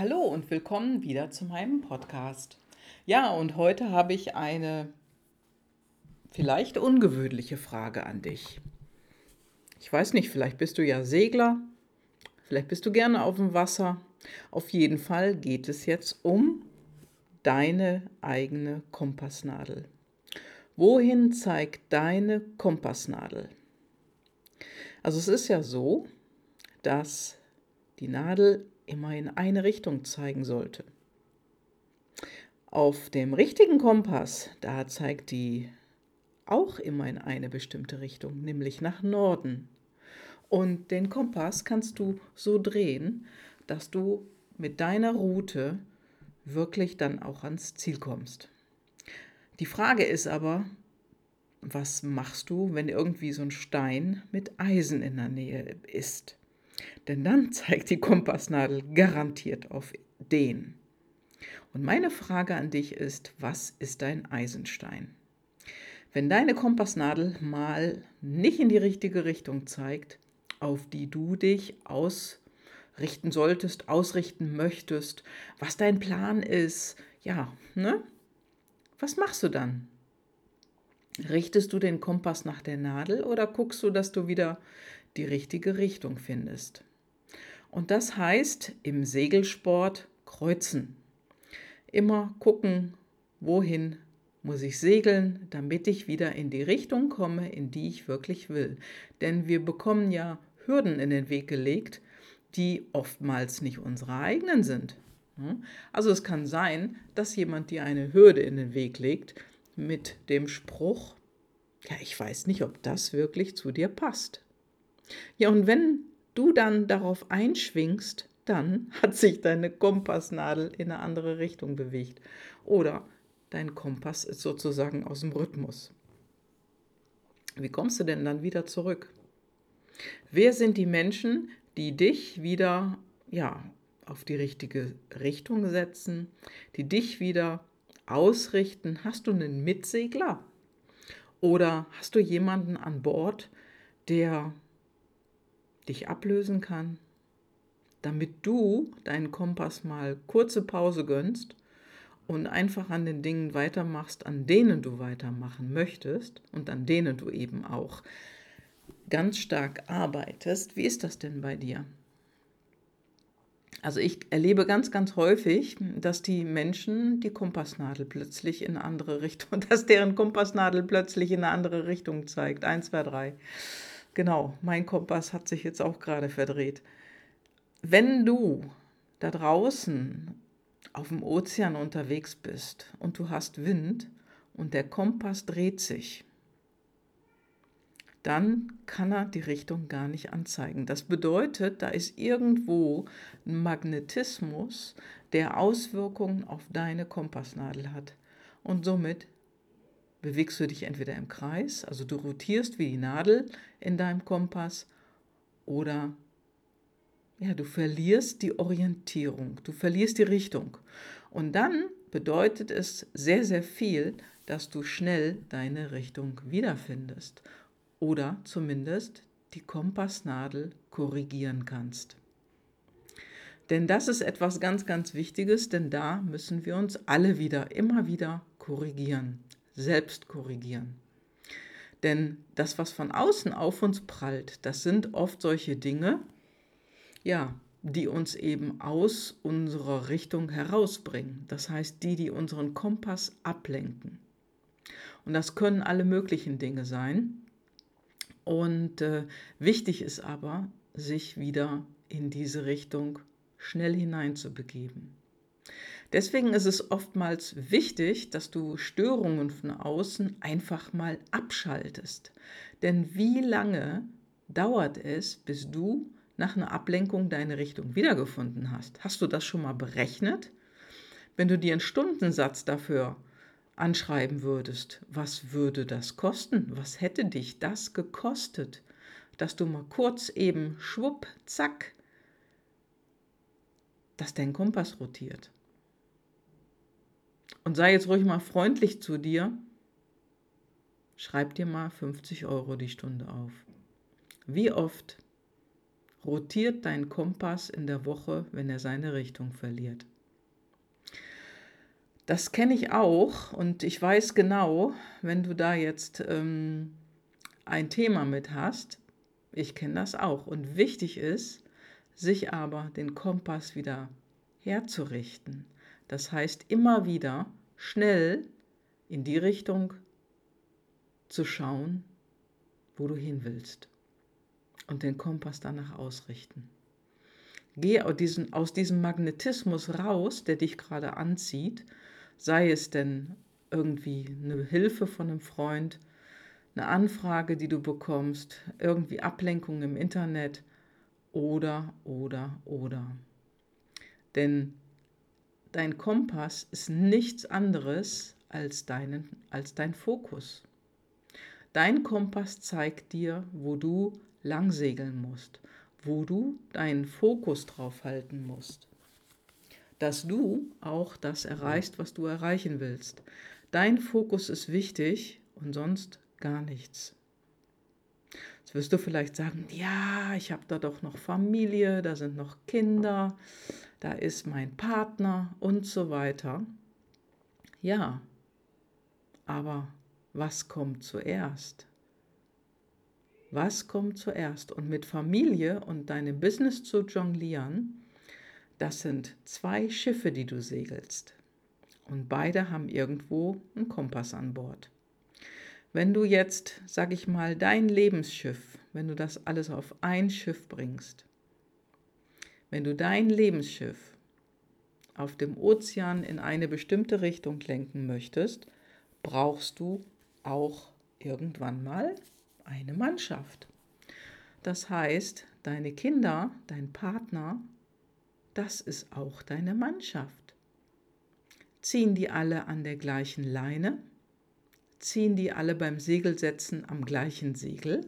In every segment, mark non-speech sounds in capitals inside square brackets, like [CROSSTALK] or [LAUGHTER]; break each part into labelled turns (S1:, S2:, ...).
S1: Hallo und willkommen wieder zu meinem Podcast. Ja, und heute habe ich eine vielleicht ungewöhnliche Frage an dich. Ich weiß nicht, vielleicht bist du ja Segler, vielleicht bist du gerne auf dem Wasser. Auf jeden Fall geht es jetzt um deine eigene Kompassnadel. Wohin zeigt deine Kompassnadel? Also es ist ja so, dass die Nadel immer in eine Richtung zeigen sollte. Auf dem richtigen Kompass, da zeigt die auch immer in eine bestimmte Richtung, nämlich nach Norden. Und den Kompass kannst du so drehen, dass du mit deiner Route wirklich dann auch ans Ziel kommst. Die Frage ist aber, was machst du, wenn irgendwie so ein Stein mit Eisen in der Nähe ist? Denn dann [LAUGHS] zeigt die Kompassnadel garantiert auf den. Und meine Frage an dich ist, was ist dein Eisenstein? Wenn deine Kompassnadel mal nicht in die richtige Richtung zeigt, auf die du dich ausrichten solltest, ausrichten möchtest, was dein Plan ist, ja, ne? Was machst du dann? Richtest du den Kompass nach der Nadel oder guckst du, dass du wieder die richtige Richtung findest? Und das heißt im Segelsport kreuzen. Immer gucken, wohin muss ich segeln, damit ich wieder in die Richtung komme, in die ich wirklich will. Denn wir bekommen ja Hürden in den Weg gelegt, die oftmals nicht unsere eigenen sind. Also es kann sein, dass jemand dir eine Hürde in den Weg legt mit dem Spruch, ja, ich weiß nicht, ob das wirklich zu dir passt. Ja, und wenn du dann darauf einschwingst, dann hat sich deine Kompassnadel in eine andere Richtung bewegt. Oder dein Kompass ist sozusagen aus dem Rhythmus. Wie kommst du denn dann wieder zurück? Wer sind die Menschen, die dich wieder ja, auf die richtige Richtung setzen, die dich wieder ausrichten? Hast du einen Mitsegler? Oder hast du jemanden an Bord, der dich ablösen kann, damit du deinen Kompass mal kurze Pause gönnst und einfach an den Dingen weitermachst, an denen du weitermachen möchtest und an denen du eben auch ganz stark arbeitest. Wie ist das denn bei dir? Also ich erlebe ganz, ganz häufig, dass die Menschen die Kompassnadel plötzlich in eine andere Richtung, [LAUGHS] dass deren Kompassnadel plötzlich in eine andere Richtung zeigt. Eins, zwei, drei. Genau, mein Kompass hat sich jetzt auch gerade verdreht. Wenn du da draußen auf dem Ozean unterwegs bist und du hast Wind und der Kompass dreht sich, dann kann er die Richtung gar nicht anzeigen. Das bedeutet, da ist irgendwo ein Magnetismus, der Auswirkungen auf deine Kompassnadel hat. Und somit bewegst du dich entweder im Kreis, also du rotierst wie die Nadel in deinem Kompass, oder ja, du verlierst die Orientierung, du verlierst die Richtung. Und dann bedeutet es sehr, sehr viel, dass du schnell deine Richtung wiederfindest oder zumindest die Kompassnadel korrigieren kannst. Denn das ist etwas ganz, ganz Wichtiges, denn da müssen wir uns alle wieder, immer wieder korrigieren selbst korrigieren. Denn das, was von außen auf uns prallt, das sind oft solche Dinge, ja, die uns eben aus unserer Richtung herausbringen. Das heißt, die, die unseren Kompass ablenken. Und das können alle möglichen Dinge sein. Und äh, wichtig ist aber, sich wieder in diese Richtung schnell hineinzubegeben. Deswegen ist es oftmals wichtig, dass du Störungen von außen einfach mal abschaltest. Denn wie lange dauert es, bis du nach einer Ablenkung deine Richtung wiedergefunden hast? Hast du das schon mal berechnet? Wenn du dir einen Stundensatz dafür anschreiben würdest, was würde das kosten? Was hätte dich das gekostet, dass du mal kurz eben schwupp, zack, dass dein Kompass rotiert? Und sei jetzt ruhig mal freundlich zu dir. Schreib dir mal 50 Euro die Stunde auf. Wie oft rotiert dein Kompass in der Woche, wenn er seine Richtung verliert. Das kenne ich auch und ich weiß genau, wenn du da jetzt ähm, ein Thema mit hast, ich kenne das auch. Und wichtig ist, sich aber den Kompass wieder herzurichten. Das heißt, immer wieder schnell in die Richtung zu schauen, wo du hin willst. Und den Kompass danach ausrichten. Geh aus diesem, Magnetismus raus, der dich gerade anzieht, sei es denn irgendwie eine Hilfe von einem Freund, eine Anfrage, die du bekommst, irgendwie Ablenkung im Internet oder, oder, oder. Denn dein Kompass ist nichts anderes als, deinen, als dein Fokus. Dein Kompass zeigt dir, wo du lang segeln musst, wo du deinen Fokus drauf halten musst. Dass du auch das erreichst, was du erreichen willst. Dein Fokus ist wichtig und sonst gar nichts. Jetzt wirst du vielleicht sagen, ja, ich habe da doch noch Familie, da sind noch Kinder, da ist mein Partner und so weiter. Ja, aber was kommt zuerst? Was kommt zuerst? Und mit Familie und deinem Business zu jonglieren, das sind zwei Schiffe, die du segelst. Und beide haben irgendwo einen Kompass an Bord. Wenn du jetzt, sag ich mal, dein Lebensschiff, wenn du das alles auf ein Schiff bringst, wenn du dein Lebensschiff auf dem Ozean in eine bestimmte Richtung lenken möchtest, brauchst du auch irgendwann mal eine Mannschaft. Das heißt, deine Kinder, dein Partner, das ist auch deine Mannschaft. Ziehen die alle an der gleichen Leine? ziehen die alle beim Segelsetzen am gleichen Segel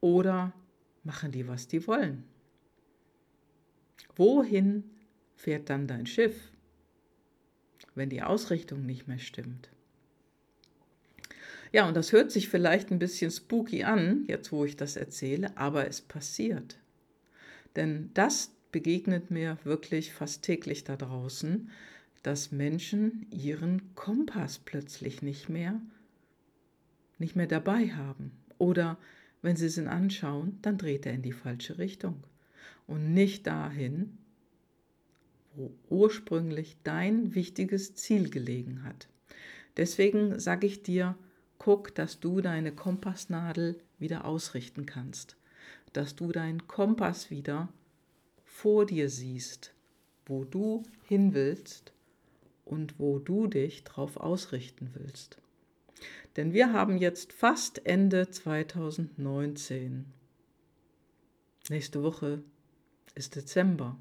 S1: oder machen die, was die wollen? Wohin fährt dann dein Schiff, wenn die Ausrichtung nicht mehr stimmt? Ja, und das hört sich vielleicht ein bisschen spooky an, jetzt wo ich das erzähle, aber es passiert. Denn das begegnet mir wirklich fast täglich da draußen, dass Menschen ihren Kompass plötzlich nicht mehr nicht mehr dabei haben. Oder wenn sie es ihn anschauen, dann dreht er in die falsche Richtung und nicht dahin, wo ursprünglich dein wichtiges Ziel gelegen hat. Deswegen sage ich dir, guck, dass du deine Kompassnadel wieder ausrichten kannst, dass du deinen Kompass wieder vor dir siehst, wo du hin willst und wo du dich drauf ausrichten willst. Denn wir haben jetzt fast Ende 2019. Nächste Woche ist Dezember.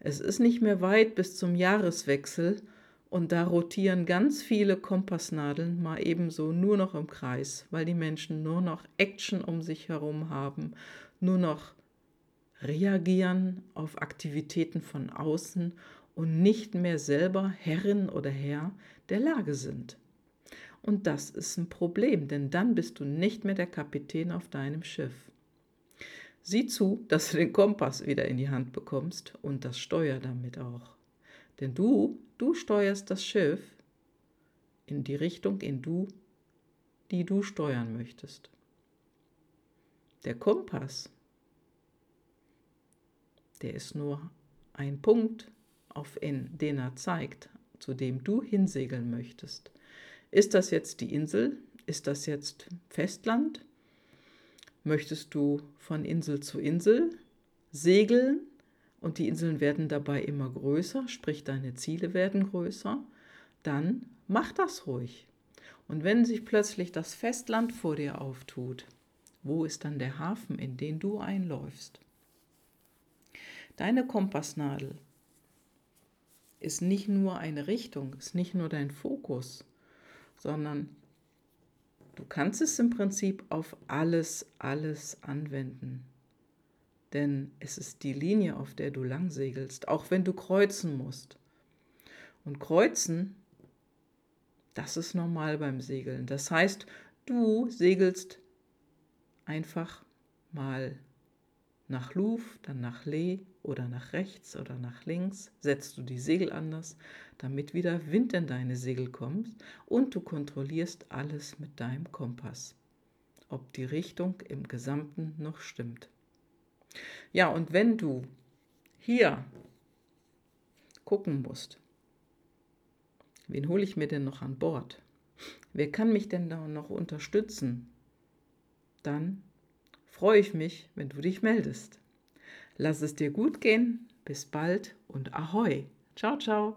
S1: Es ist nicht mehr weit bis zum Jahreswechsel und da rotieren ganz viele Kompassnadeln mal ebenso nur noch im Kreis, weil die Menschen nur noch Action um sich herum haben, nur noch reagieren auf Aktivitäten von außen und nicht mehr selber Herrin oder Herr der Lage sind. Und das ist ein Problem, denn dann bist du nicht mehr der Kapitän auf deinem Schiff. Sieh zu, dass du den Kompass wieder in die Hand bekommst und das Steuer damit auch. Denn du, du steuerst das Schiff in die Richtung, in du, die du steuern möchtest. Der Kompass, der ist nur ein Punkt, auf in, den er zeigt, zu dem du hinsegeln möchtest. Ist das jetzt die Insel? Ist das jetzt Festland? Möchtest du von Insel zu Insel segeln und die Inseln werden dabei immer größer, sprich deine Ziele werden größer? Dann mach das ruhig. Und wenn sich plötzlich das Festland vor dir auftut, wo ist dann der Hafen, in den du einläufst? Deine Kompassnadel ist nicht nur eine Richtung, ist nicht nur dein Fokus, sondern du kannst es im Prinzip auf alles, alles anwenden. Denn es ist die Linie, auf der du lang segelst, auch wenn du kreuzen musst. Und kreuzen, das ist normal beim Segeln. Das heißt, du segelst einfach mal nach Louvre, dann nach Le oder nach rechts oder nach links, setzt du die Segel anders, damit wieder Wind in deine Segel kommt und du kontrollierst alles mit deinem Kompass, ob die Richtung im Gesamten noch stimmt. Ja, und wenn du hier gucken musst, wen hole ich mir denn noch an Bord? Wer kann mich denn da noch unterstützen? Dann freue ich mich, wenn du dich meldest. Lass es dir gut gehen. Bis bald und Ahoi. Ciao, ciao.